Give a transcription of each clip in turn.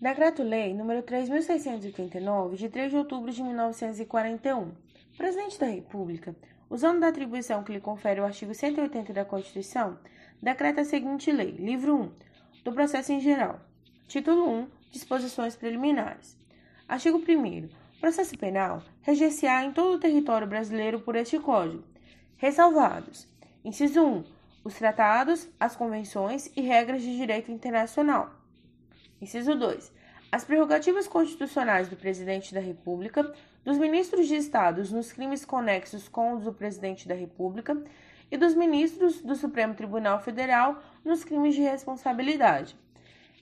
Decreto-Lei nº 3.689, de 3 de outubro de 1941. O Presidente da República, usando da atribuição que lhe confere o artigo 180 da Constituição, decreta a seguinte lei, livro 1, do processo em geral. Título 1, disposições preliminares. Artigo 1 Processo penal reger-se-á em todo o território brasileiro por este Código, ressalvados: inciso 1, os tratados, as convenções e regras de direito internacional. Inciso 2. As prerrogativas constitucionais do Presidente da República, dos ministros de Estados nos crimes conexos com os do Presidente da República e dos ministros do Supremo Tribunal Federal nos crimes de responsabilidade.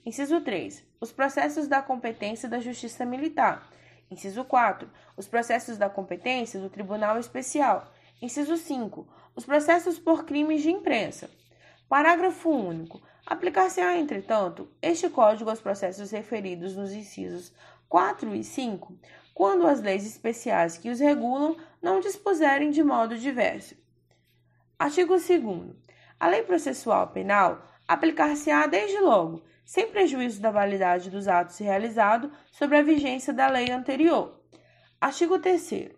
Inciso 3. Os processos da competência da Justiça Militar. Inciso 4. Os processos da competência do Tribunal Especial. Inciso 5. Os processos por crimes de imprensa. Parágrafo único. Aplicar-se-á, entretanto, este Código aos processos referidos nos incisos 4 e 5, quando as leis especiais que os regulam não dispuserem de modo diverso. Artigo 2. A lei processual penal aplicar-se-á desde logo, sem prejuízo da validade dos atos realizados sobre a vigência da lei anterior. Artigo 3.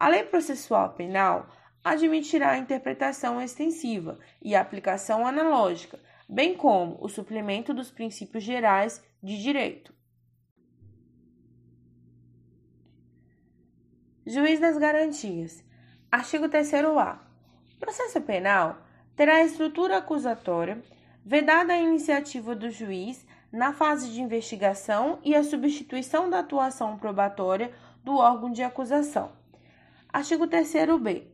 A lei processual penal admitirá a interpretação extensiva e a aplicação analógica bem como o suplemento dos princípios gerais de direito. Juiz das Garantias. Artigo 3A. Processo penal terá estrutura acusatória, vedada a iniciativa do juiz na fase de investigação e a substituição da atuação probatória do órgão de acusação. Artigo 3b.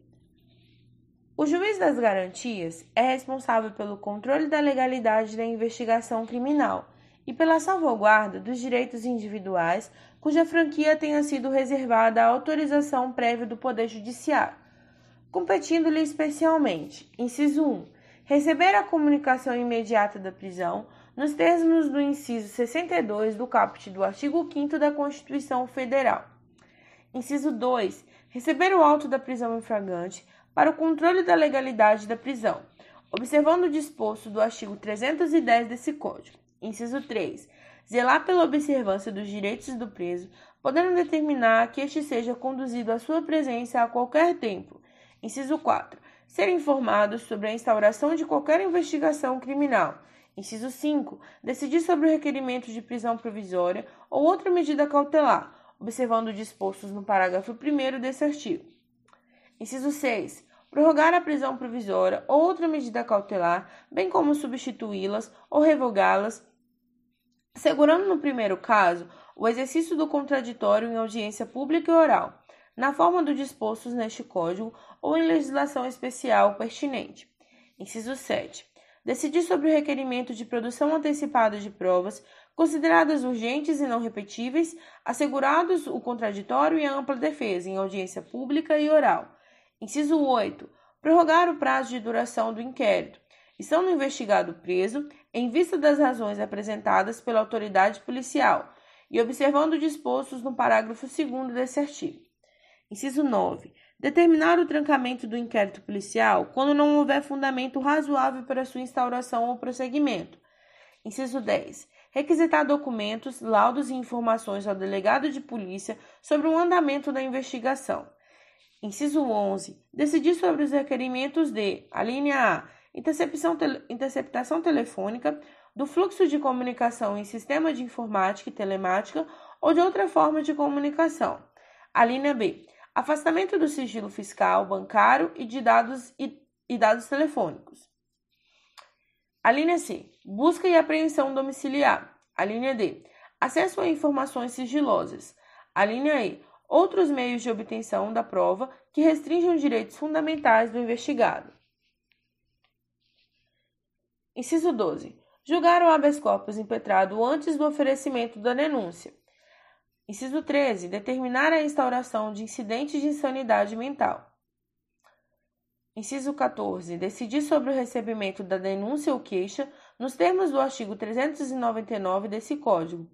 O juiz das garantias é responsável pelo controle da legalidade da investigação criminal e pela salvaguarda dos direitos individuais cuja franquia tenha sido reservada à autorização prévia do Poder Judiciário, competindo-lhe especialmente: inciso 1. Receber a comunicação imediata da prisão, nos termos do inciso 62 do caput do artigo 5 da Constituição Federal. Inciso 2. Receber o auto da prisão em flagrante para o controle da legalidade da prisão, observando o disposto do artigo 310 desse Código. Inciso 3. Zelar pela observância dos direitos do preso, podendo determinar que este seja conduzido à sua presença a qualquer tempo. Inciso 4. Ser informado sobre a instauração de qualquer investigação criminal. Inciso 5. Decidir sobre o requerimento de prisão provisória ou outra medida cautelar, observando dispostos no parágrafo 1 desse artigo. Inciso 6 prorrogar a prisão provisória ou outra medida cautelar, bem como substituí-las ou revogá-las, assegurando no primeiro caso o exercício do contraditório em audiência pública e oral, na forma do dispostos neste Código ou em legislação especial pertinente. Inciso 7. Decidir sobre o requerimento de produção antecipada de provas consideradas urgentes e não repetíveis, assegurados o contraditório e a ampla defesa em audiência pública e oral Inciso 8. Prorrogar o prazo de duração do inquérito, estando o investigado preso, em vista das razões apresentadas pela autoridade policial e observando dispostos no parágrafo 2 desse artigo. Inciso 9. Determinar o trancamento do inquérito policial quando não houver fundamento razoável para sua instauração ou prosseguimento. Inciso 10. Requisitar documentos, laudos e informações ao delegado de polícia sobre o andamento da investigação. Inciso 11. Decidir sobre os requerimentos de: a linha A. Interceptação, tele, interceptação telefônica do fluxo de comunicação em sistema de informática e telemática ou de outra forma de comunicação. A linha B. Afastamento do sigilo fiscal, bancário e de dados e, e dados telefônicos. A linha C. Busca e apreensão domiciliar. A linha D. Acesso a informações sigilosas. A linha E outros meios de obtenção da prova que restringem os direitos fundamentais do investigado. Inciso 12. Julgar o habeas corpus impetrado antes do oferecimento da denúncia. Inciso 13. Determinar a instauração de incidentes de insanidade mental. Inciso 14. Decidir sobre o recebimento da denúncia ou queixa nos termos do artigo 399 desse Código.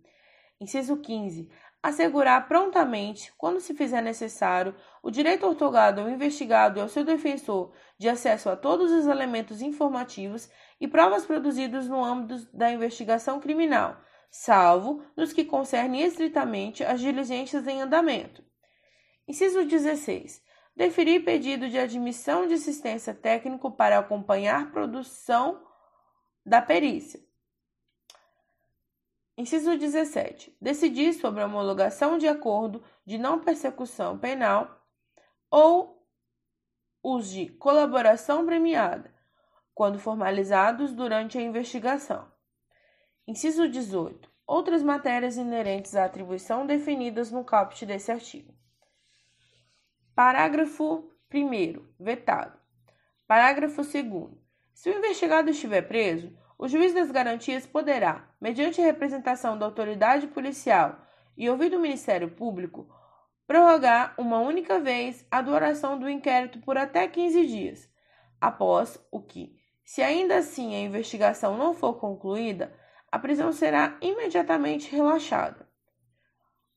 Inciso 15 assegurar prontamente, quando se fizer necessário, o direito otorgado ao investigado e ao seu defensor de acesso a todos os elementos informativos e provas produzidos no âmbito da investigação criminal, salvo nos que concernem estritamente as diligências em andamento. Inciso 16. Deferir pedido de admissão de assistência técnico para acompanhar produção da perícia. Inciso 17. Decidir sobre a homologação de acordo de não persecução penal ou os de colaboração premiada, quando formalizados durante a investigação. Inciso 18. Outras matérias inerentes à atribuição definidas no caput desse artigo. Parágrafo 1. Vetado. Parágrafo 2. Se o investigado estiver preso, o juiz das garantias poderá, mediante representação da autoridade policial e ouvido o Ministério Público, prorrogar uma única vez a duração do inquérito por até 15 dias, após o que, se ainda assim a investigação não for concluída, a prisão será imediatamente relaxada.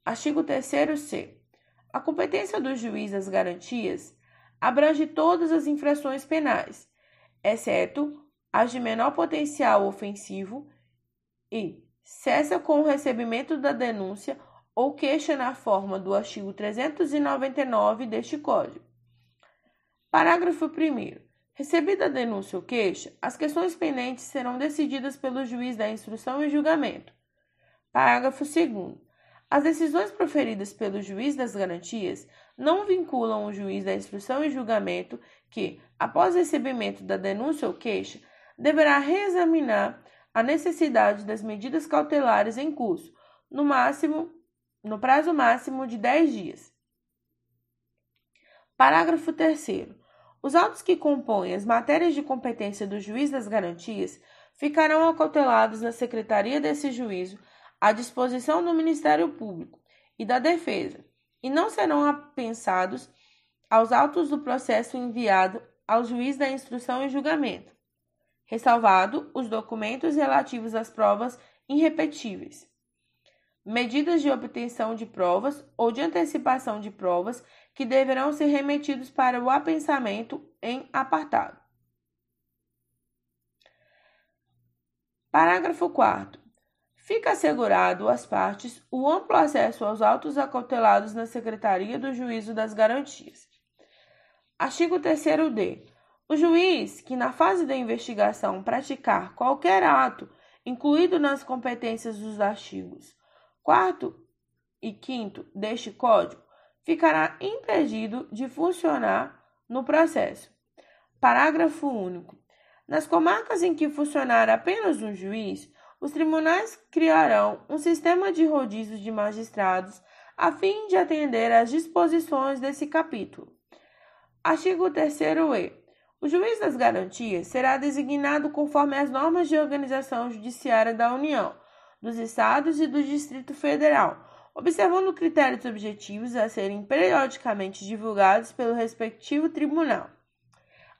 Artigo 3c. A competência do juiz das garantias abrange todas as infrações penais, exceto as de menor potencial ofensivo e cessa com o recebimento da denúncia ou queixa na forma do artigo 399 deste Código. Parágrafo 1. Recebida a denúncia ou queixa, as questões pendentes serão decididas pelo juiz da instrução e julgamento. Parágrafo 2. As decisões proferidas pelo juiz das garantias não vinculam o juiz da instrução e julgamento que, após recebimento da denúncia ou queixa, deverá reexaminar a necessidade das medidas cautelares em curso, no máximo, no prazo máximo de 10 dias. Parágrafo 3 Os autos que compõem as matérias de competência do juiz das garantias ficarão acautelados na secretaria desse juízo à disposição do Ministério Público e da Defesa, e não serão apensados aos autos do processo enviado ao juiz da instrução e julgamento, ressalvado os documentos relativos às provas irrepetíveis, medidas de obtenção de provas ou de antecipação de provas que deverão ser remetidos para o apensamento em apartado. Parágrafo 4 Fica assegurado às partes o amplo acesso aos autos acautelados na Secretaria do Juízo das Garantias. Artigo 3d. O juiz que, na fase da investigação, praticar qualquer ato incluído nas competências dos artigos 4 e 5 deste Código, ficará impedido de funcionar no processo. Parágrafo único. Nas comarcas em que funcionar apenas um juiz, os tribunais criarão um sistema de rodízio de magistrados a fim de atender às disposições desse capítulo. Artigo 3e. O juiz das garantias será designado conforme as normas de organização judiciária da União, dos Estados e do Distrito Federal, observando critérios objetivos a serem periodicamente divulgados pelo respectivo tribunal.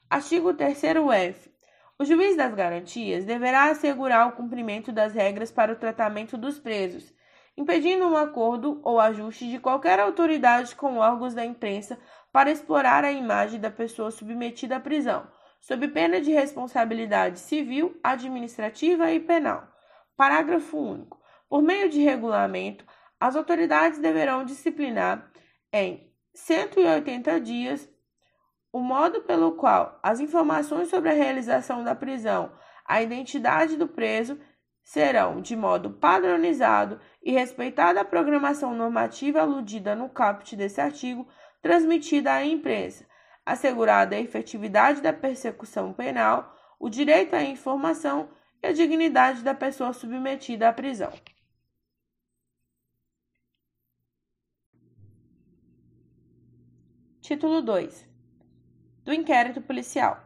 Artigo 3f. O juiz das garantias deverá assegurar o cumprimento das regras para o tratamento dos presos, impedindo um acordo ou ajuste de qualquer autoridade com órgãos da imprensa para explorar a imagem da pessoa submetida à prisão, sob pena de responsabilidade civil, administrativa e penal. Parágrafo único. Por meio de regulamento, as autoridades deverão disciplinar em 180 dias o modo pelo qual as informações sobre a realização da prisão, a identidade do preso serão, de modo padronizado e respeitada a programação normativa aludida no caput desse artigo, transmitida à imprensa, assegurada a efetividade da persecução penal, o direito à informação e a dignidade da pessoa submetida à prisão. Título 2 do inquérito policial.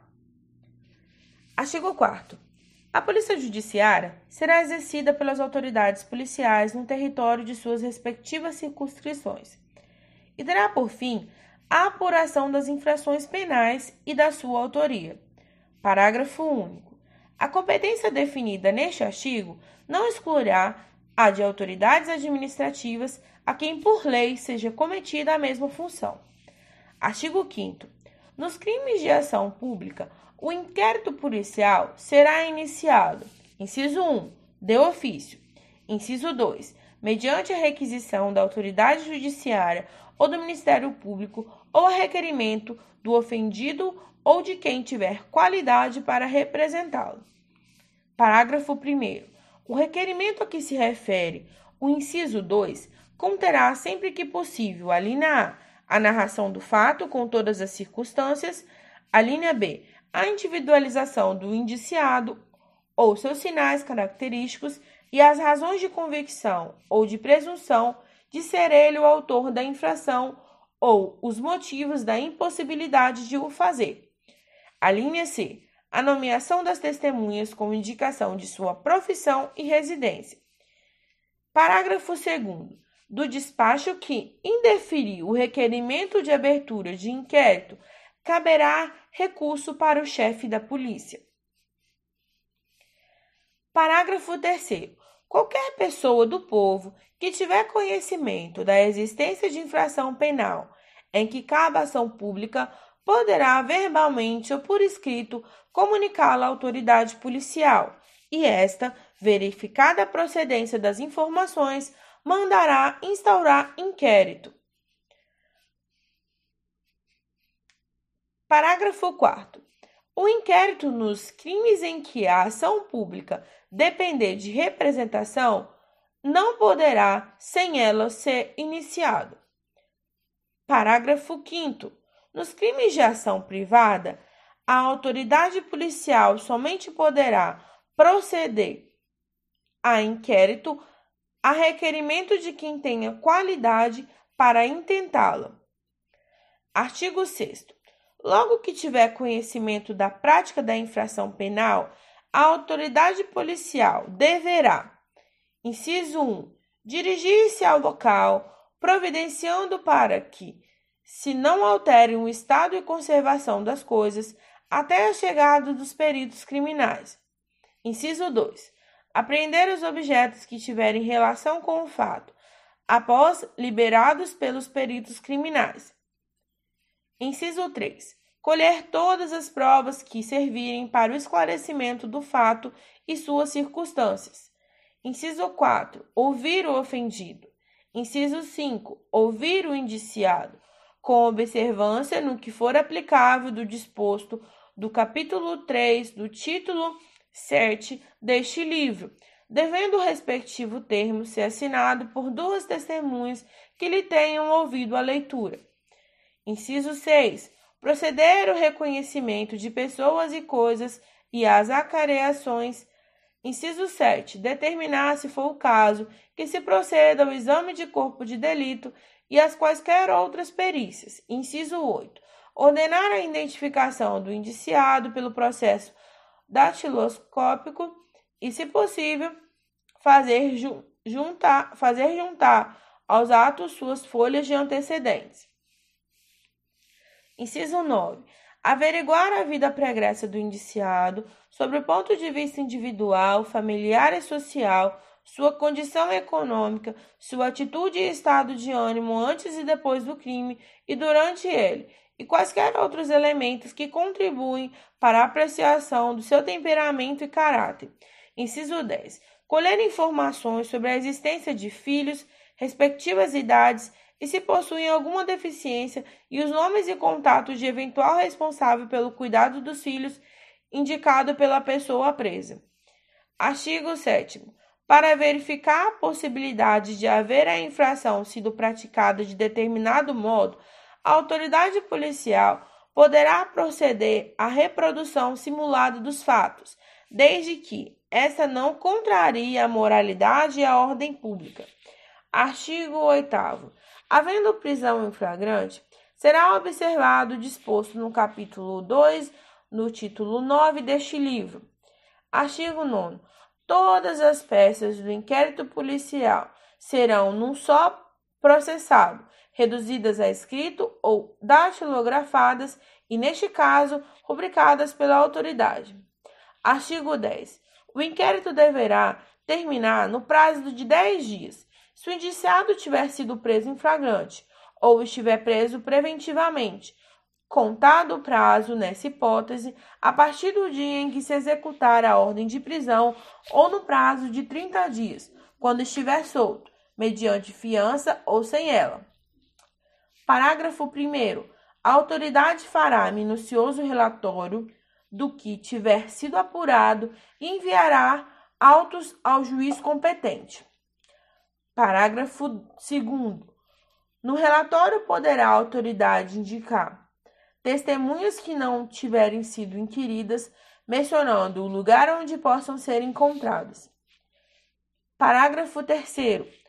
Artigo 4. A Polícia Judiciária será exercida pelas autoridades policiais no território de suas respectivas circunscrições e terá por fim a apuração das infrações penais e da sua autoria. Parágrafo único. A competência definida neste artigo não excluirá a de autoridades administrativas a quem por lei seja cometida a mesma função. Artigo 5 nos crimes de ação pública, o inquérito policial será iniciado. Inciso 1. De ofício. Inciso 2. Mediante a requisição da autoridade judiciária ou do Ministério Público ou a requerimento do ofendido ou de quem tiver qualidade para representá-lo. Parágrafo 1. O requerimento a que se refere o inciso 2 conterá, sempre que possível, a linha A, a narração do fato com todas as circunstâncias, a linha B, a individualização do indiciado ou seus sinais característicos e as razões de convicção ou de presunção de ser ele o autor da infração ou os motivos da impossibilidade de o fazer. A linha C, a nomeação das testemunhas com indicação de sua profissão e residência. Parágrafo 2 do despacho que indeferiu o requerimento de abertura de inquérito, caberá recurso para o chefe da polícia. Parágrafo 3 Qualquer pessoa do povo que tiver conhecimento da existência de infração penal em que cabe ação pública poderá verbalmente ou por escrito comunicá-la à autoridade policial e esta, verificada a procedência das informações, mandará instaurar inquérito. Parágrafo 4. O inquérito nos crimes em que a ação pública depender de representação não poderá, sem ela, ser iniciado. Parágrafo 5. Nos crimes de ação privada, a autoridade policial somente poderá proceder a inquérito a requerimento de quem tenha qualidade para intentá-la. Artigo 6. Logo que tiver conhecimento da prática da infração penal, a autoridade policial deverá: inciso 1. Dirigir-se ao local, providenciando para que, se não alterem o estado e conservação das coisas, até a chegada dos peritos criminais. Inciso 2 apreender os objetos que tiverem relação com o fato, após liberados pelos peritos criminais. Inciso 3. Colher todas as provas que servirem para o esclarecimento do fato e suas circunstâncias. Inciso 4. Ouvir o ofendido. Inciso 5. Ouvir o indiciado, com observância no que for aplicável do disposto do capítulo 3 do título certe deste livro, devendo o respectivo termo ser assinado por duas testemunhas que lhe tenham ouvido a leitura. Inciso 6. Proceder o reconhecimento de pessoas e coisas e as acareações. Inciso 7. Determinar, se for o caso, que se proceda ao exame de corpo de delito e as quaisquer outras perícias. Inciso 8. Ordenar a identificação do indiciado pelo processo datiloscópico e, se possível, fazer juntar, fazer juntar aos atos suas folhas de antecedentes. Inciso 9. Averiguar a vida pregressa do indiciado sobre o ponto de vista individual, familiar e social, sua condição econômica, sua atitude e estado de ânimo antes e depois do crime e durante ele, e quaisquer outros elementos que contribuem para a apreciação do seu temperamento e caráter. Inciso 10. Colher informações sobre a existência de filhos, respectivas idades e se possuem alguma deficiência e os nomes e contatos de eventual responsável pelo cuidado dos filhos indicado pela pessoa presa. Artigo 7 para verificar a possibilidade de haver a infração sido praticada de determinado modo, a autoridade policial poderá proceder à reprodução simulada dos fatos, desde que essa não contrarie a moralidade e a ordem pública. Artigo 8. Havendo prisão em flagrante, será observado o disposto no capítulo 2, no título 9 deste livro. Artigo 9. Todas as peças do inquérito policial serão num só processado, reduzidas a escrito ou datilografadas e, neste caso, rubricadas pela autoridade. Artigo 10. O inquérito deverá terminar no prazo de 10 dias, se o indiciado tiver sido preso em flagrante ou estiver preso preventivamente, contado o prazo nessa hipótese a partir do dia em que se executar a ordem de prisão ou no prazo de 30 dias, quando estiver solto, mediante fiança ou sem ela. Parágrafo 1. A autoridade fará minucioso relatório do que tiver sido apurado e enviará autos ao juiz competente. Parágrafo 2. No relatório poderá a autoridade indicar testemunhas que não tiverem sido inquiridas, mencionando o lugar onde possam ser encontradas. Parágrafo 3.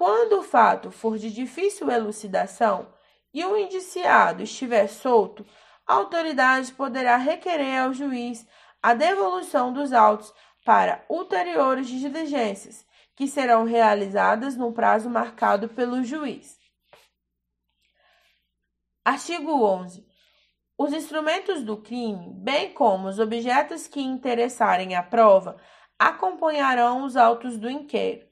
Quando o fato for de difícil elucidação e o indiciado estiver solto, a autoridade poderá requerer ao juiz a devolução dos autos para ulteriores diligências, que serão realizadas no prazo marcado pelo juiz. Artigo 11. Os instrumentos do crime, bem como os objetos que interessarem a prova, acompanharão os autos do inquérito.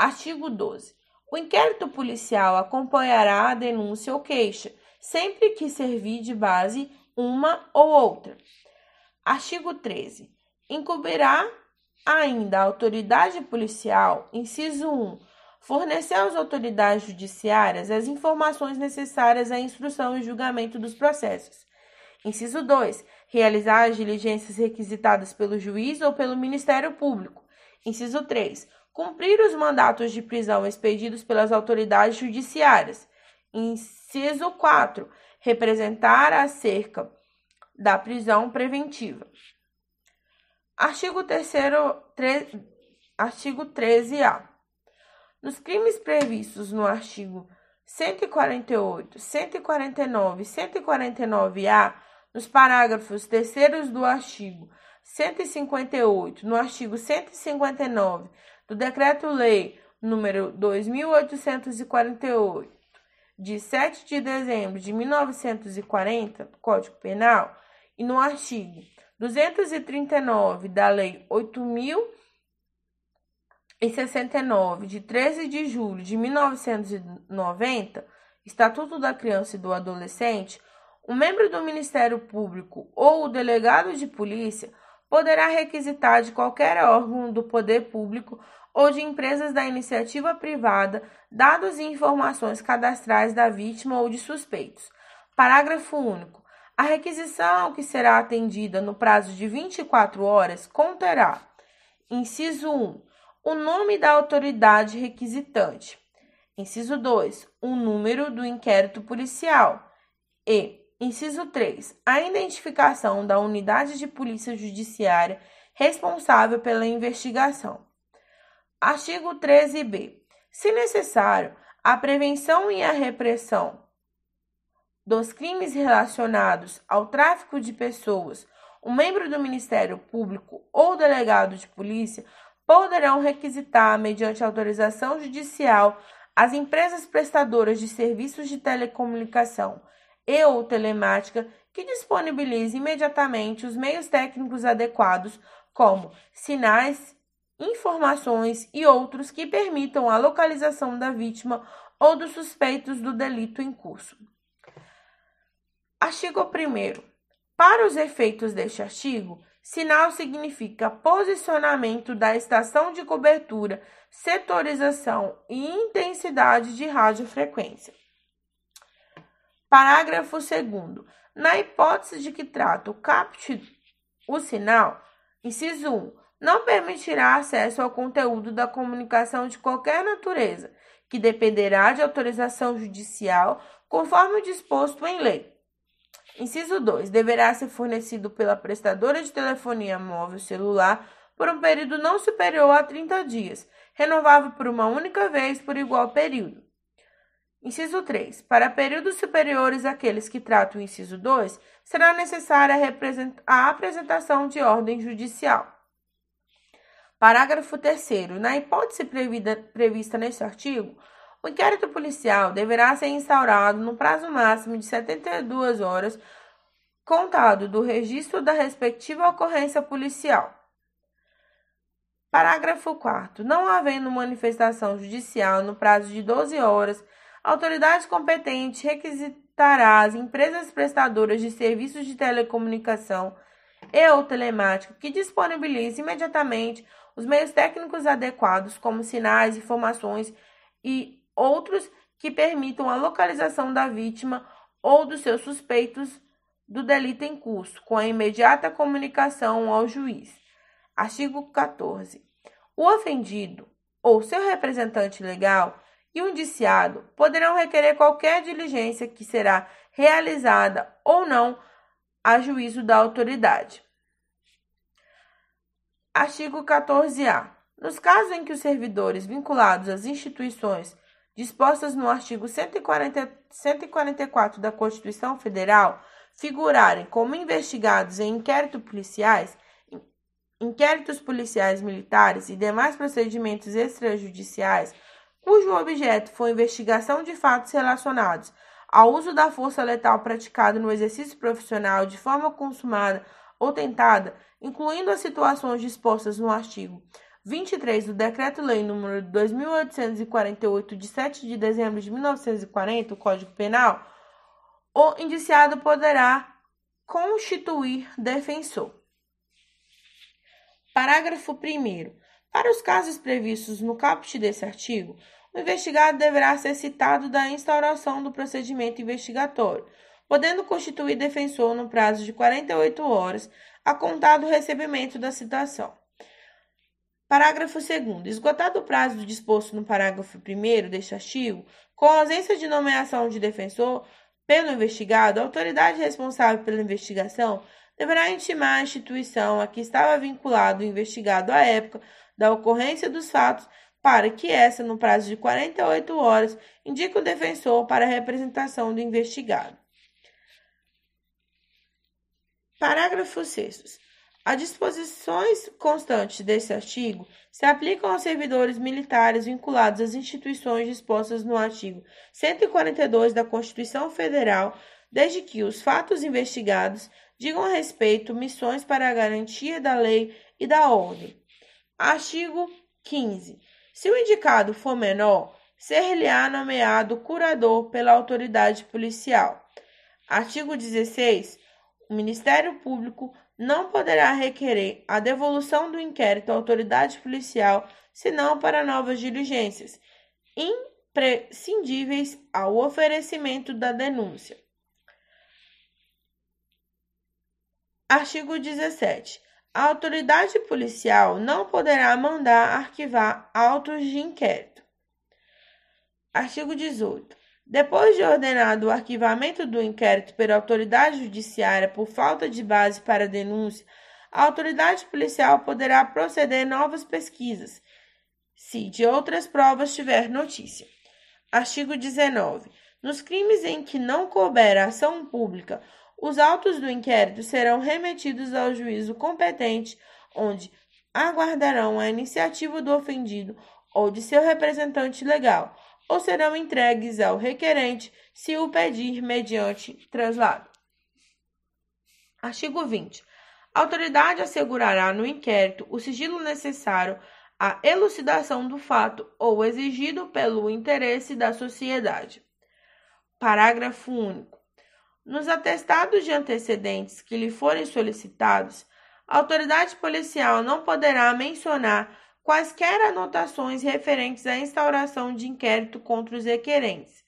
Artigo 12. O inquérito policial acompanhará a denúncia ou queixa, sempre que servir de base uma ou outra. Artigo 13. Incumbirá ainda a autoridade policial, inciso 1, fornecer às autoridades judiciárias as informações necessárias à instrução e julgamento dos processos. Inciso 2. Realizar as diligências requisitadas pelo juiz ou pelo Ministério Público. Inciso 3. Cumprir os mandatos de prisão expedidos pelas autoridades judiciárias. Inciso 4. Representar acerca da prisão preventiva. Artigo 3 artigo 13A. Nos crimes previstos no artigo 148, 149 e 149A, nos parágrafos terceiros do artigo 158, no artigo 159 do Decreto-Lei número 2848, de 7 de dezembro de 1940, Código Penal, e no artigo 239 da Lei 8069, de 13 de julho de 1990, Estatuto da Criança e do Adolescente, o membro do Ministério Público ou o delegado de polícia poderá requisitar de qualquer órgão do poder público ou de empresas da iniciativa privada dados e informações cadastrais da vítima ou de suspeitos. Parágrafo único. A requisição que será atendida no prazo de 24 horas conterá: inciso 1, o nome da autoridade requisitante. Inciso 2, o número do inquérito policial. E, inciso 3, a identificação da unidade de polícia judiciária responsável pela investigação. Artigo 13b. Se necessário, a prevenção e a repressão dos crimes relacionados ao tráfico de pessoas, o membro do Ministério Público ou delegado de polícia poderão requisitar, mediante autorização judicial, as empresas prestadoras de serviços de telecomunicação e ou telemática que disponibilizem imediatamente os meios técnicos adequados, como sinais informações e outros que permitam a localização da vítima ou dos suspeitos do delito em curso. Artigo 1. Para os efeitos deste artigo, sinal significa posicionamento da estação de cobertura, setorização e intensidade de radiofrequência. Parágrafo 2. Na hipótese de que trata o o sinal, inciso 1, não permitirá acesso ao conteúdo da comunicação de qualquer natureza, que dependerá de autorização judicial, conforme disposto em lei. Inciso 2. Deverá ser fornecido pela prestadora de telefonia móvel celular por um período não superior a 30 dias, renovável por uma única vez por igual período. Inciso 3. Para períodos superiores àqueles que trata o inciso 2, será necessária a apresentação de ordem judicial. Parágrafo 3. Na hipótese prevista neste artigo, o inquérito policial deverá ser instaurado no prazo máximo de 72 horas, contado do registro da respectiva ocorrência policial. Parágrafo 4. Não havendo manifestação judicial no prazo de 12 horas, a autoridade competente requisitará as empresas prestadoras de serviços de telecomunicação e ou telemática que disponibilizem imediatamente os meios técnicos adequados, como sinais, informações e outros que permitam a localização da vítima ou dos seus suspeitos do delito em curso, com a imediata comunicação ao juiz. Artigo 14. O ofendido ou seu representante legal e o indiciado poderão requerer qualquer diligência que será realizada ou não a juízo da autoridade. Artigo 14-A. Nos casos em que os servidores vinculados às instituições dispostas no artigo 140, 144 da Constituição Federal figurarem como investigados em inquéritos policiais, inquéritos policiais militares e demais procedimentos extrajudiciais, cujo objeto for investigação de fatos relacionados ao uso da força letal praticado no exercício profissional de forma consumada ou tentada, incluindo as situações dispostas no artigo 23 do Decreto-Lei nº 2848 de 7 de dezembro de 1940, o Código Penal, o indiciado poderá constituir defensor. Parágrafo 1. Para os casos previstos no caput desse artigo, o investigado deverá ser citado da instauração do procedimento investigatório, podendo constituir defensor no prazo de 48 horas a contar do recebimento da citação. Parágrafo 2. Esgotado o prazo disposto no parágrafo 1 deste artigo, com ausência de nomeação de defensor pelo investigado, a autoridade responsável pela investigação deverá intimar a instituição a que estava vinculado o investigado à época da ocorrência dos fatos para que essa, no prazo de 48 horas, indique o defensor para a representação do investigado. Parágrafo 6. As disposições constantes desse artigo se aplicam aos servidores militares vinculados às instituições dispostas no artigo 142 da Constituição Federal, desde que os fatos investigados digam respeito missões para a garantia da lei e da ordem. Artigo 15. Se o indicado for menor, ser-lhe-á nomeado curador pela autoridade policial. Artigo 16. O Ministério Público não poderá requerer a devolução do inquérito à autoridade policial, senão para novas diligências, imprescindíveis ao oferecimento da denúncia. Artigo 17. A autoridade policial não poderá mandar arquivar autos de inquérito. Artigo 18. Depois de ordenado o arquivamento do inquérito pela autoridade judiciária por falta de base para denúncia, a autoridade policial poderá proceder novas pesquisas, se de outras provas tiver notícia. Artigo 19. Nos crimes em que não couber ação pública, os autos do inquérito serão remetidos ao juízo competente, onde aguardarão a iniciativa do ofendido ou de seu representante legal ou serão entregues ao requerente se o pedir mediante traslado. Artigo 20. A autoridade assegurará no inquérito o sigilo necessário à elucidação do fato ou exigido pelo interesse da sociedade. Parágrafo único. Nos atestados de antecedentes que lhe forem solicitados, a autoridade policial não poderá mencionar quaisquer anotações referentes à instauração de inquérito contra os requerentes.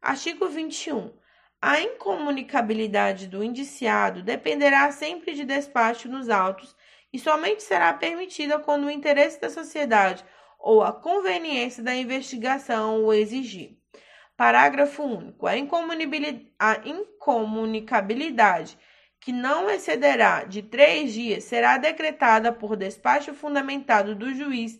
Artigo 21. A incomunicabilidade do indiciado dependerá sempre de despacho nos autos e somente será permitida quando o interesse da sociedade ou a conveniência da investigação o exigir. Parágrafo único. A incomunicabilidade que não excederá de três dias, será decretada por despacho fundamentado do juiz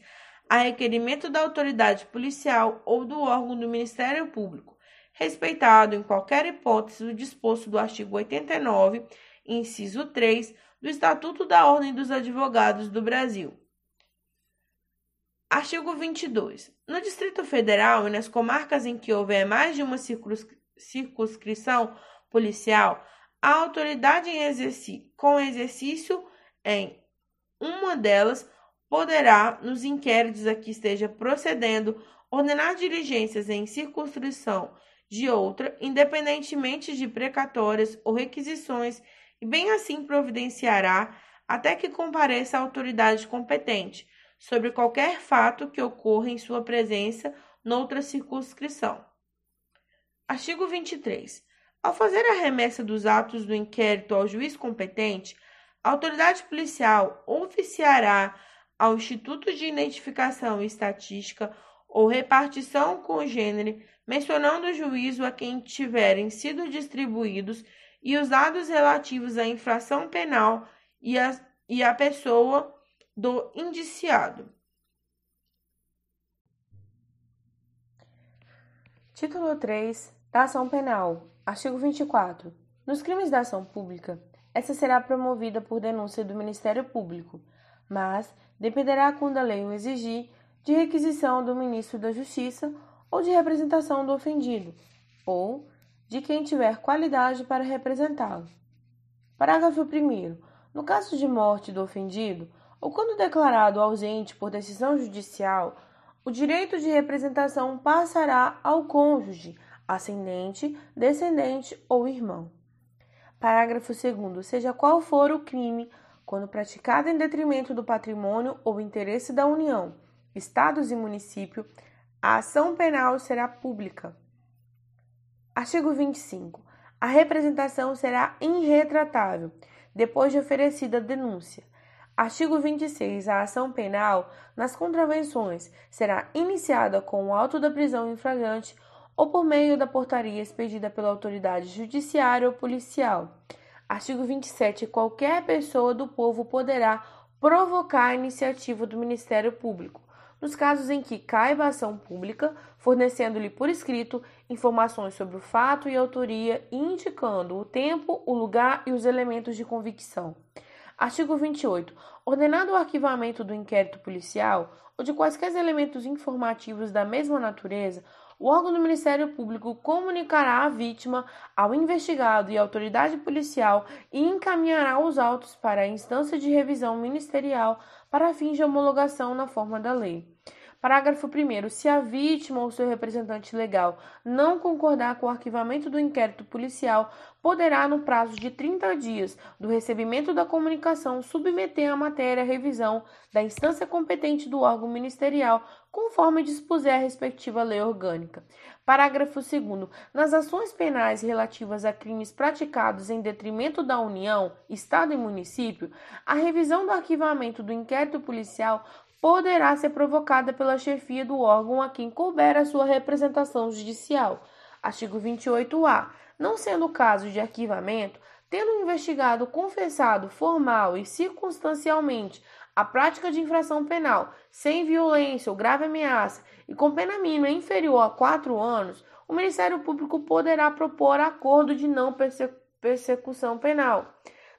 a requerimento da autoridade policial ou do órgão do Ministério Público, respeitado em qualquer hipótese o disposto do artigo 89, inciso 3, do Estatuto da Ordem dos Advogados do Brasil. Artigo 22. No Distrito Federal e nas comarcas em que houver mais de uma circunscrição policial, a autoridade em exercício, com exercício em uma delas poderá, nos inquéritos a que esteja procedendo, ordenar diligências em circunscrição de outra, independentemente de precatórias ou requisições, e bem assim providenciará até que compareça a autoridade competente, sobre qualquer fato que ocorra em sua presença noutra circunscrição. Artigo 23. Ao fazer a remessa dos atos do inquérito ao juiz competente, a autoridade policial oficiará ao Instituto de Identificação e Estatística ou Repartição congênere, mencionando o juízo a quem tiverem sido distribuídos e os dados relativos à infração penal e a, e a pessoa do indiciado. Título 3 da Ação Penal. Artigo 24. Nos crimes da ação pública, essa será promovida por denúncia do Ministério Público, mas dependerá, quando a lei o exigir, de requisição do Ministro da Justiça ou de representação do ofendido, ou de quem tiver qualidade para representá-lo. Parágrafo 1. No caso de morte do ofendido, ou quando declarado ausente por decisão judicial, o direito de representação passará ao cônjuge, ascendente, descendente ou irmão. Parágrafo 2. Seja qual for o crime, quando praticado em detrimento do patrimônio ou interesse da União, Estados e município, a ação penal será pública. Artigo 25. A representação será irretratável, depois de oferecida a denúncia. Artigo 26. A ação penal nas contravenções será iniciada com o auto da prisão em flagrante ou por meio da portaria expedida pela autoridade judiciária ou policial. Artigo 27. Qualquer pessoa do povo poderá provocar a iniciativa do Ministério Público, nos casos em que caiba a ação pública, fornecendo-lhe por escrito informações sobre o fato e autoria e indicando o tempo, o lugar e os elementos de convicção. Artigo 28. Ordenado o arquivamento do inquérito policial ou de quaisquer elementos informativos da mesma natureza, o órgão do Ministério Público comunicará a vítima ao investigado e à autoridade policial e encaminhará os autos para a instância de revisão ministerial para fins de homologação na forma da lei. Parágrafo 1. Se a vítima ou seu representante legal não concordar com o arquivamento do inquérito policial, poderá, no prazo de 30 dias do recebimento da comunicação, submeter a matéria à revisão da instância competente do órgão ministerial, conforme dispuser a respectiva lei orgânica. Parágrafo 2. Nas ações penais relativas a crimes praticados em detrimento da União, Estado e município, a revisão do arquivamento do inquérito policial poderá ser provocada pela chefia do órgão a quem couber a sua representação judicial. Artigo 28-A. Não sendo caso de arquivamento, tendo investigado confessado formal e circunstancialmente a prática de infração penal sem violência ou grave ameaça e com pena mínima inferior a quatro anos, o Ministério Público poderá propor acordo de não persecução penal,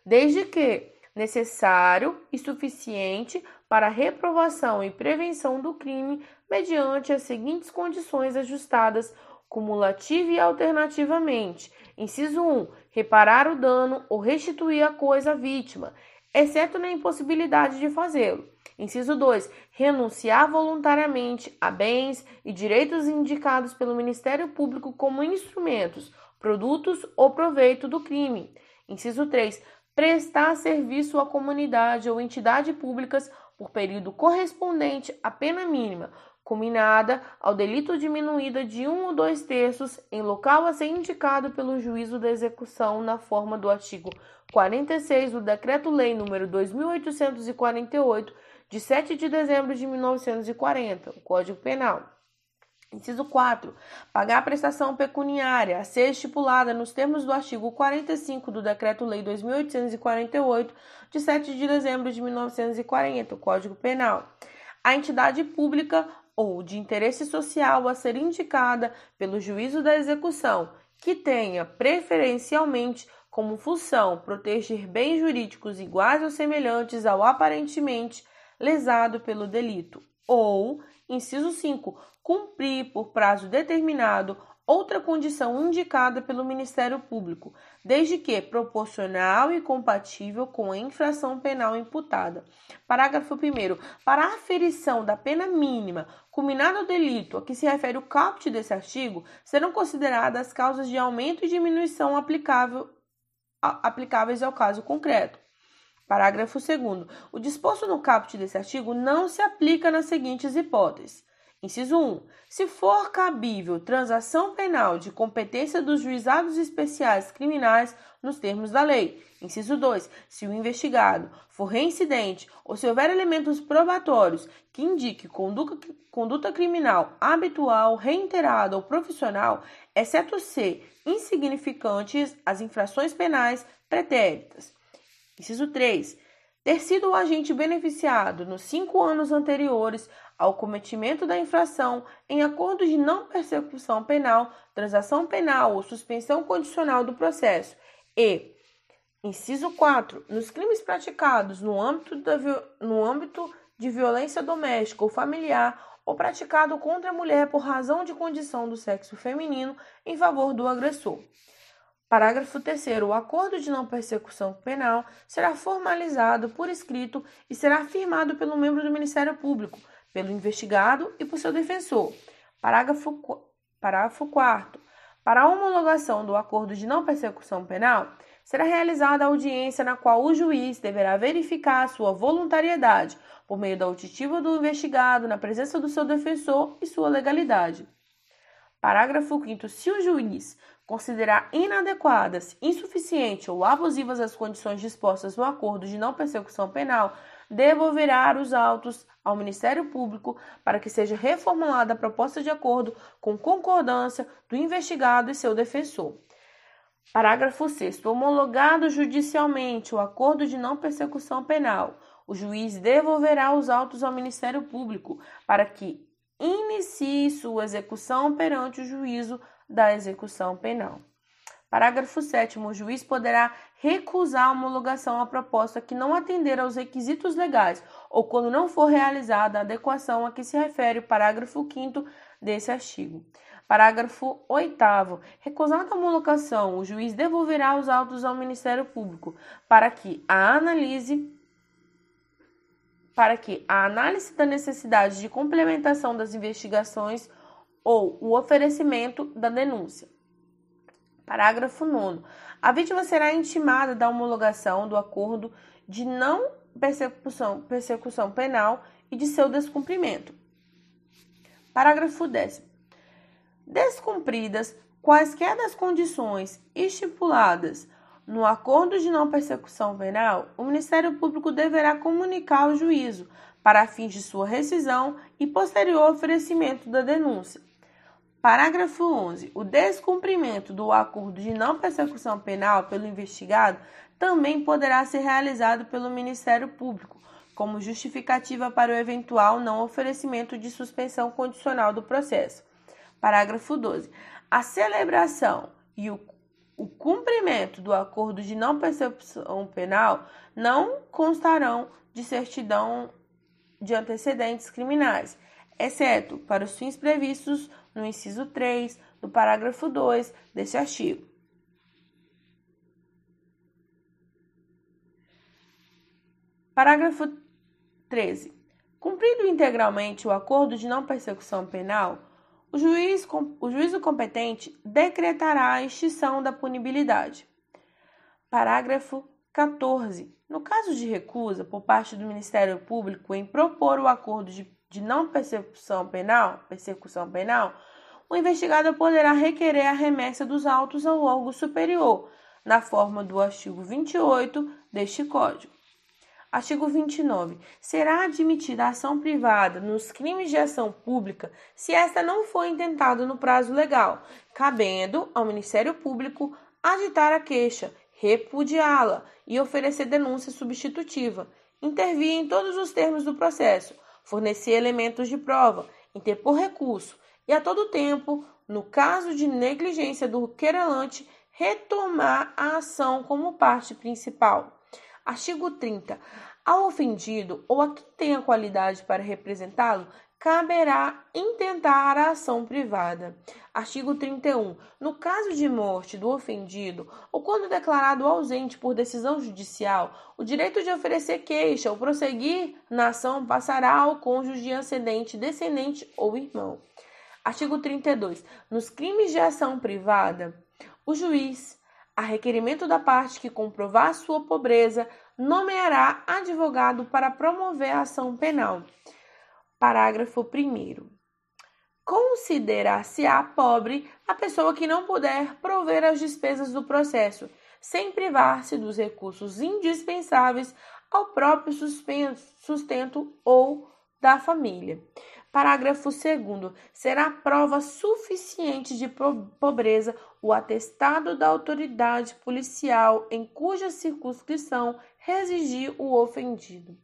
desde que necessário e suficiente para reprovação e prevenção do crime mediante as seguintes condições ajustadas cumulativa e alternativamente. Inciso 1. Reparar o dano ou restituir a coisa à vítima, exceto na impossibilidade de fazê-lo. Inciso 2. Renunciar voluntariamente a bens e direitos indicados pelo Ministério Público como instrumentos, produtos ou proveito do crime. Inciso 3. Prestar serviço à comunidade ou entidade públicas por período correspondente à pena mínima, combinada ao delito diminuída de um ou dois terços em local a ser indicado pelo juízo da execução na forma do artigo 46 do Decreto-Lei nº 2848, de 7 de dezembro de 1940, o Código Penal. Inciso 4. Pagar a prestação pecuniária a ser estipulada nos termos do artigo 45 do Decreto-Lei 2848, de 7 de dezembro de 1940, o Código Penal. A entidade pública ou de interesse social a ser indicada pelo juízo da execução, que tenha preferencialmente como função proteger bens jurídicos iguais ou semelhantes ao aparentemente lesado pelo delito, ou, inciso 5, cumprir por prazo determinado outra condição indicada pelo Ministério Público, desde que proporcional e compatível com a infração penal imputada. Parágrafo 1. Para a aferição da pena mínima culminada ao delito a que se refere o caput desse artigo, serão consideradas causas de aumento e diminuição aplicável, aplicáveis ao caso concreto. Parágrafo 2. O disposto no caput desse artigo não se aplica nas seguintes hipóteses. Inciso 1. Se for cabível transação penal de competência dos juizados especiais criminais nos termos da lei. Inciso 2. Se o investigado for reincidente ou se houver elementos probatórios que indiquem conduta, conduta criminal habitual, reiterada ou profissional, exceto ser insignificantes as infrações penais pretéritas. Inciso 3. Ter sido o agente beneficiado nos cinco anos anteriores ao cometimento da infração em acordo de não persecução penal, transação penal ou suspensão condicional do processo. E, inciso 4, nos crimes praticados no âmbito, da, no âmbito de violência doméstica ou familiar ou praticado contra a mulher por razão de condição do sexo feminino em favor do agressor. Parágrafo 3. O acordo de não persecução penal será formalizado por escrito e será firmado pelo membro do Ministério Público, pelo investigado e por seu defensor. Parágrafo, parágrafo 4. Para a homologação do acordo de não persecução penal, será realizada a audiência na qual o juiz deverá verificar sua voluntariedade por meio da auditiva do investigado na presença do seu defensor e sua legalidade. Parágrafo 5. Se o juiz considerar inadequadas, insuficientes ou abusivas as condições dispostas no acordo de não persecução penal, devolverá os autos ao Ministério Público para que seja reformulada a proposta de acordo com concordância do investigado e seu defensor. Parágrafo 6. Homologado judicialmente o acordo de não persecução penal, o juiz devolverá os autos ao Ministério Público para que inicie sua execução perante o juízo da execução penal. Parágrafo 7. O juiz poderá recusar a homologação à proposta que não atender aos requisitos legais ou quando não for realizada a adequação a que se refere o parágrafo 5 desse artigo. Parágrafo 8. Recusada a homologação, o juiz devolverá os autos ao Ministério Público para que a analise para que a análise da necessidade de complementação das investigações ou o oferecimento da denúncia. Parágrafo 9. A vítima será intimada da homologação do acordo de não persecução, persecução penal e de seu descumprimento. Parágrafo 10. Descumpridas quaisquer das condições estipuladas no acordo de não persecução penal, o Ministério Público deverá comunicar ao juízo para fins de sua rescisão e posterior oferecimento da denúncia. Parágrafo 11. O descumprimento do acordo de não persecução penal pelo investigado também poderá ser realizado pelo Ministério Público, como justificativa para o eventual não oferecimento de suspensão condicional do processo. Parágrafo 12. A celebração e o, o cumprimento do acordo de não persecução penal não constarão de certidão de antecedentes criminais, exceto para os fins previstos no inciso 3 do parágrafo 2 deste artigo. Parágrafo 13. Cumprido integralmente o acordo de não persecução penal, o, juiz, o juízo competente decretará a extinção da punibilidade. Parágrafo 14. No caso de recusa por parte do Ministério Público em propor o acordo de de não persecução penal, persecução penal, o investigado poderá requerer a remessa dos autos ao órgão superior, na forma do artigo 28 deste Código. Artigo 29. Será admitida a ação privada nos crimes de ação pública se esta não for intentada no prazo legal, cabendo ao Ministério Público agitar a queixa, repudiá-la e oferecer denúncia substitutiva, intervir em todos os termos do processo fornecer elementos de prova, interpor recurso e, a todo tempo, no caso de negligência do querelante, retomar a ação como parte principal. Artigo 30. Ao ofendido ou a quem tem a qualidade para representá-lo, caberá intentar a ação privada. Artigo 31. No caso de morte do ofendido ou quando declarado ausente por decisão judicial, o direito de oferecer queixa ou prosseguir na ação passará ao cônjuge ascendente, descendente ou irmão. Artigo 32. Nos crimes de ação privada, o juiz, a requerimento da parte que comprovar sua pobreza, nomeará advogado para promover a ação penal. Parágrafo 1. Considerar-se-á pobre a pessoa que não puder prover as despesas do processo, sem privar-se dos recursos indispensáveis ao próprio sustento ou da família. Parágrafo 2. Será prova suficiente de pobreza o atestado da autoridade policial em cuja circunscrição residir o ofendido.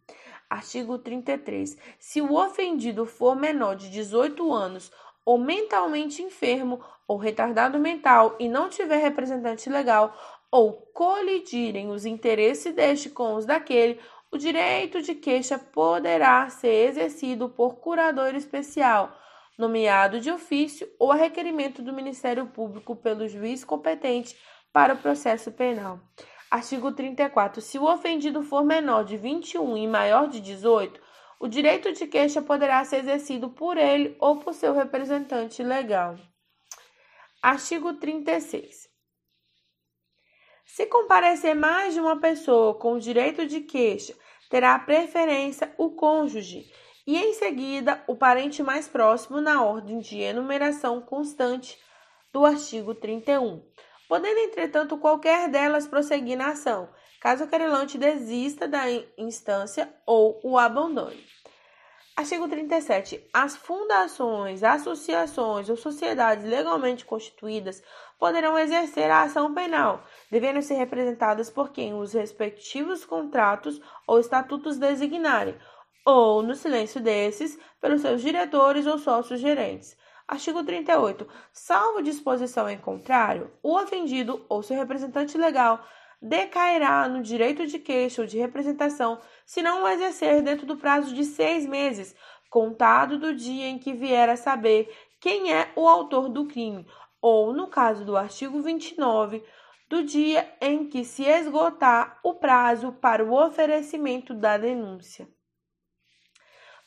Artigo 33. Se o ofendido for menor de 18 anos ou mentalmente enfermo ou retardado mental e não tiver representante legal ou colidirem os interesses deste com os daquele, o direito de queixa poderá ser exercido por curador especial, nomeado de ofício ou a requerimento do Ministério Público pelo juiz competente para o processo penal. Artigo 34. Se o ofendido for menor de 21 e maior de 18, o direito de queixa poderá ser exercido por ele ou por seu representante legal. Artigo 36. Se comparecer mais de uma pessoa com o direito de queixa, terá preferência o cônjuge e, em seguida, o parente mais próximo na ordem de enumeração constante do artigo 31, podendo, entretanto, qualquer delas prosseguir na ação, caso o querelante desista da instância ou o abandone. Artigo 37. As fundações, associações ou sociedades legalmente constituídas poderão exercer a ação penal, devendo ser representadas por quem os respectivos contratos ou estatutos designarem, ou, no silêncio desses, pelos seus diretores ou sócios gerentes. Artigo 38. Salvo disposição em contrário, o ofendido ou seu representante legal decairá no direito de queixa ou de representação se não o exercer dentro do prazo de seis meses, contado do dia em que vier a saber quem é o autor do crime, ou, no caso do artigo 29, do dia em que se esgotar o prazo para o oferecimento da denúncia.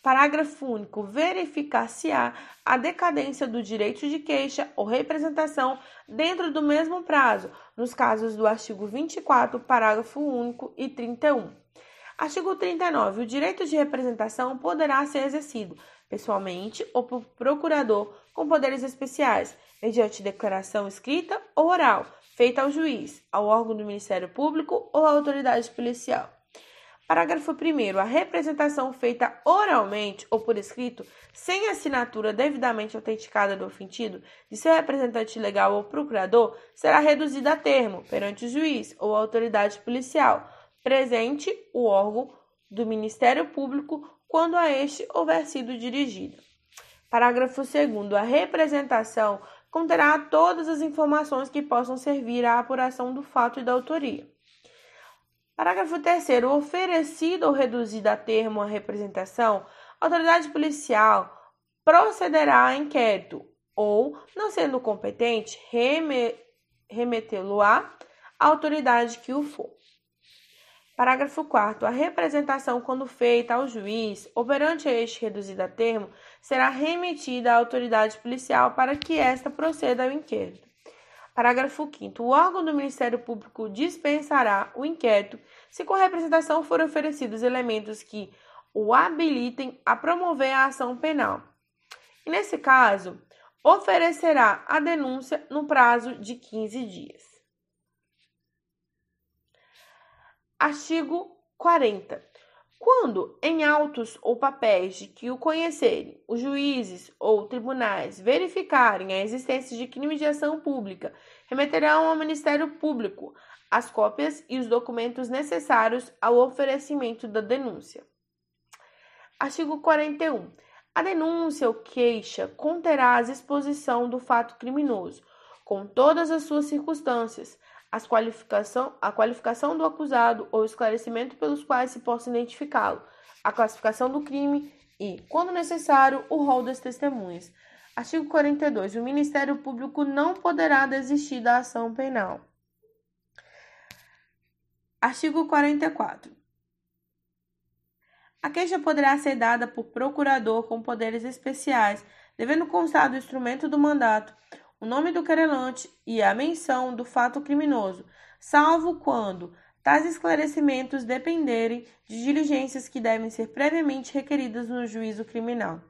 Parágrafo único. Verificar-se-á a decadência do direito de queixa ou representação dentro do mesmo prazo, nos casos do artigo 24, parágrafo único e 31. Artigo 39. O direito de representação poderá ser exercido pessoalmente ou por procurador com poderes especiais, mediante declaração escrita ou oral, feita ao juiz, ao órgão do Ministério Público ou à autoridade policial. Parágrafo 1. A representação feita oralmente ou por escrito, sem assinatura devidamente autenticada do ofendido, de seu representante legal ou procurador, será reduzida a termo perante o juiz ou autoridade policial, presente o órgão do Ministério Público quando a este houver sido dirigida. Parágrafo 2. A representação conterá todas as informações que possam servir à apuração do fato e da autoria. Parágrafo 3. Oferecido ou reduzido a termo a representação, a autoridade policial procederá a inquérito ou, não sendo competente, remetê-lo-á à autoridade que o for. Parágrafo 4. A representação, quando feita ao juiz, operante este reduzido a termo, será remetida à autoridade policial para que esta proceda ao inquérito. Parágrafo 5. O órgão do Ministério Público dispensará o inquérito se com representação forem oferecidos elementos que o habilitem a promover a ação penal. E, nesse caso, oferecerá a denúncia no prazo de 15 dias. Artigo 40. Quando, em autos ou papéis de que o conhecerem, os juízes ou tribunais verificarem a existência de crime de ação pública, remeterão ao Ministério Público as cópias e os documentos necessários ao oferecimento da denúncia. Artigo 41. A denúncia ou queixa conterá a exposição do fato criminoso, com todas as suas circunstâncias, as qualificação, a qualificação do acusado ou esclarecimento pelos quais se possa identificá-lo, a classificação do crime e, quando necessário, o rol das testemunhas. Artigo 42. O Ministério Público não poderá desistir da ação penal. Artigo 44. A queixa poderá ser dada por procurador com poderes especiais, devendo constar do instrumento do mandato o nome do querelante e a menção do fato criminoso, salvo quando tais esclarecimentos dependerem de diligências que devem ser previamente requeridas no juízo criminal.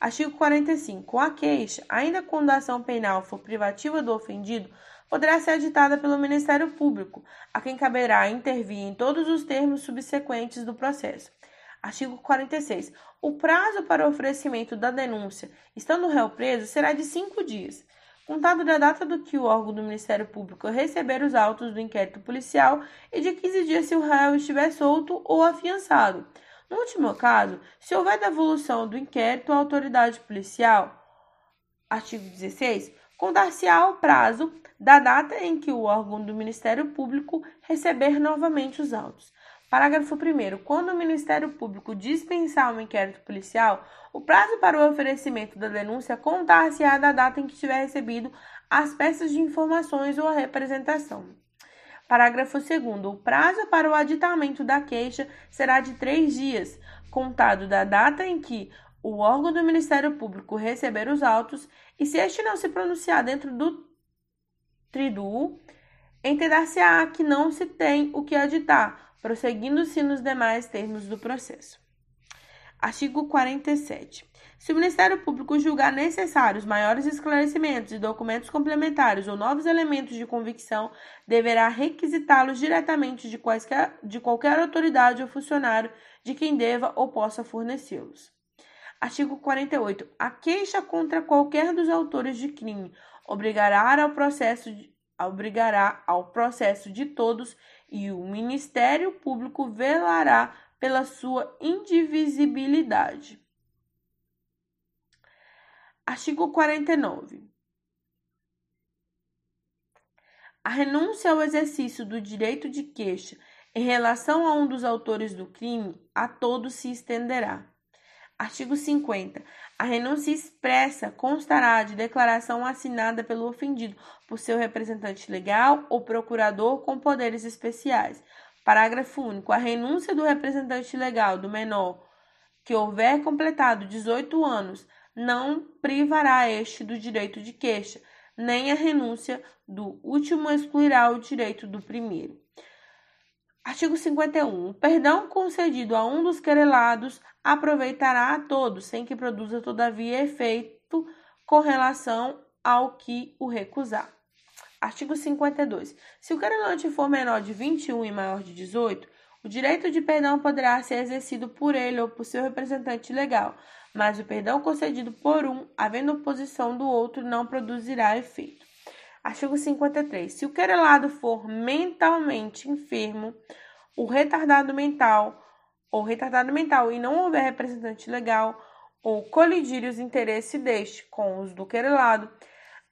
Artigo 45. A queixa, ainda quando a ação penal for privativa do ofendido, poderá ser aditada pelo Ministério Público, a quem caberá intervir em todos os termos subsequentes do processo. Artigo 46. O prazo para o oferecimento da denúncia, estando o réu preso, será de cinco dias, contado da data do que o órgão do Ministério Público receber os autos do inquérito policial e de 15 dias se o réu estiver solto ou afiançado. No último caso, se houver devolução do inquérito à autoridade policial, artigo 16, contar-se-á o prazo da data em que o órgão do Ministério Público receber novamente os autos. Parágrafo 1. Quando o Ministério Público dispensar um inquérito policial, o prazo para o oferecimento da denúncia contar-se-á da data em que tiver recebido as peças de informações ou a representação. Parágrafo 2. O prazo para o aditamento da queixa será de três dias, contado da data em que o órgão do Ministério Público receber os autos e, se este não se pronunciar dentro do triduo, entender-se-á que não se tem o que aditar, prosseguindo-se nos demais termos do processo. Artigo 47. Se o Ministério Público julgar necessários maiores esclarecimentos e documentos complementares ou novos elementos de convicção, deverá requisitá-los diretamente de, quaisquer, de qualquer autoridade ou funcionário de quem deva ou possa fornecê-los. Artigo 48. A queixa contra qualquer dos autores de crime obrigará ao processo de, obrigará ao processo de todos e o Ministério Público velará pela sua indivisibilidade. Artigo 49. A renúncia ao exercício do direito de queixa em relação a um dos autores do crime a todos se estenderá. Artigo 50. A renúncia expressa constará de declaração assinada pelo ofendido por seu representante legal ou procurador com poderes especiais, Parágrafo único. A renúncia do representante legal do menor que houver completado 18 anos não privará este do direito de queixa, nem a renúncia do último excluirá o direito do primeiro. Artigo 51. O perdão concedido a um dos querelados aproveitará a todos, sem que produza, todavia, efeito com relação ao que o recusar. Artigo 52. Se o querelante for menor de 21 e maior de 18, o direito de perdão poderá ser exercido por ele ou por seu representante legal, mas o perdão concedido por um, havendo oposição do outro, não produzirá efeito. Artigo 53. Se o querelado for mentalmente enfermo, o retardado mental ou retardado mental e não houver representante legal, ou colidir os interesses deste com os do querelado,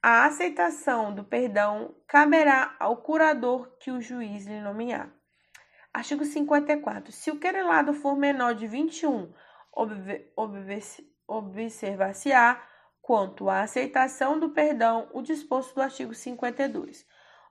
a aceitação do perdão caberá ao curador que o juiz lhe nomear. Artigo 54. Se o querelado for menor de 21, observar-se-á quanto à aceitação do perdão o disposto do artigo 52.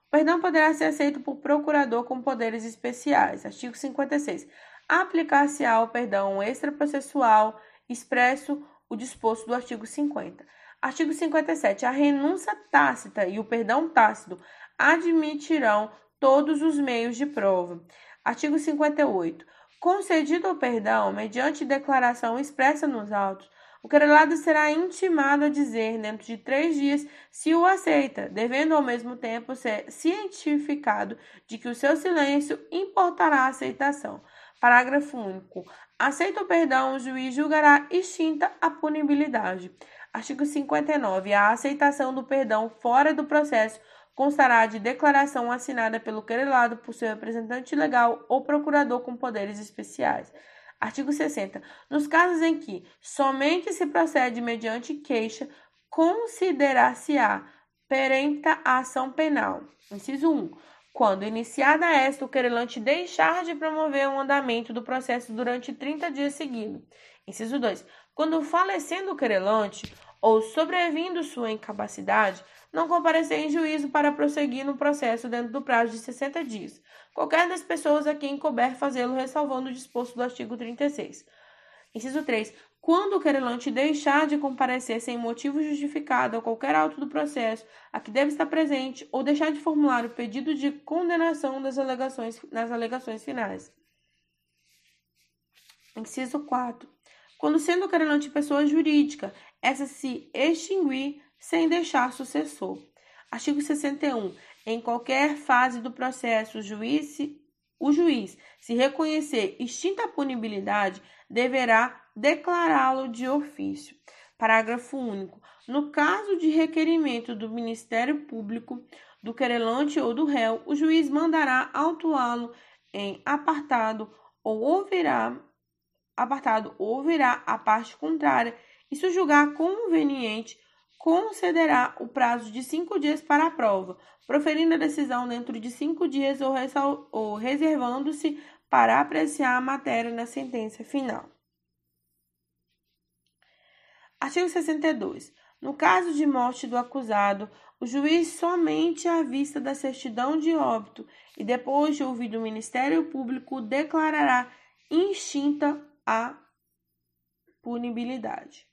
O perdão poderá ser aceito por procurador com poderes especiais. Artigo 56. Aplicar-se-á ao perdão extraprocessual expresso o disposto do artigo 50. Artigo 57. A renúncia tácita e o perdão tácito admitirão todos os meios de prova. Artigo 58. Concedido o perdão, mediante declaração expressa nos autos, o querelado será intimado a dizer, dentro de três dias, se o aceita, devendo ao mesmo tempo ser cientificado de que o seu silêncio importará a aceitação. Parágrafo único. Aceita o perdão, o juiz julgará extinta a punibilidade. Artigo 59. A aceitação do perdão fora do processo constará de declaração assinada pelo querelado por seu representante legal ou procurador com poderes especiais. Artigo 60. Nos casos em que somente se procede mediante queixa, considerar-se-á perenta a ação penal. Inciso 1. Quando iniciada esta, o querelante deixar de promover o andamento do processo durante 30 dias seguidos. Inciso 2. Quando falecendo o querelante ou sobrevindo sua incapacidade, não comparecer em juízo para prosseguir no processo dentro do prazo de 60 dias. Qualquer das pessoas a quem couber fazê-lo, ressalvando o disposto do artigo 36. Inciso 3. Quando o querelante deixar de comparecer sem motivo justificado a qualquer auto do processo a que deve estar presente ou deixar de formular o pedido de condenação das alegações, nas alegações finais. Inciso 4. Quando sendo o querelante pessoa jurídica, essa se extinguir sem deixar sucessor. Artigo 61. Em qualquer fase do processo, o juiz, o juiz, se reconhecer extinta a punibilidade, deverá declará-lo de ofício. Parágrafo único. No caso de requerimento do Ministério Público, do querelante ou do réu, o juiz mandará autuá-lo em apartado ou ouvirá apartado ouvirá a parte contrária e se julgar conveniente concederá o prazo de cinco dias para a prova, proferindo a decisão dentro de cinco dias ou, ou reservando-se para apreciar a matéria na sentença final. Artigo 62. No caso de morte do acusado, o juiz somente à vista da certidão de óbito e depois de ouvido o Ministério Público declarará extinta a punibilidade.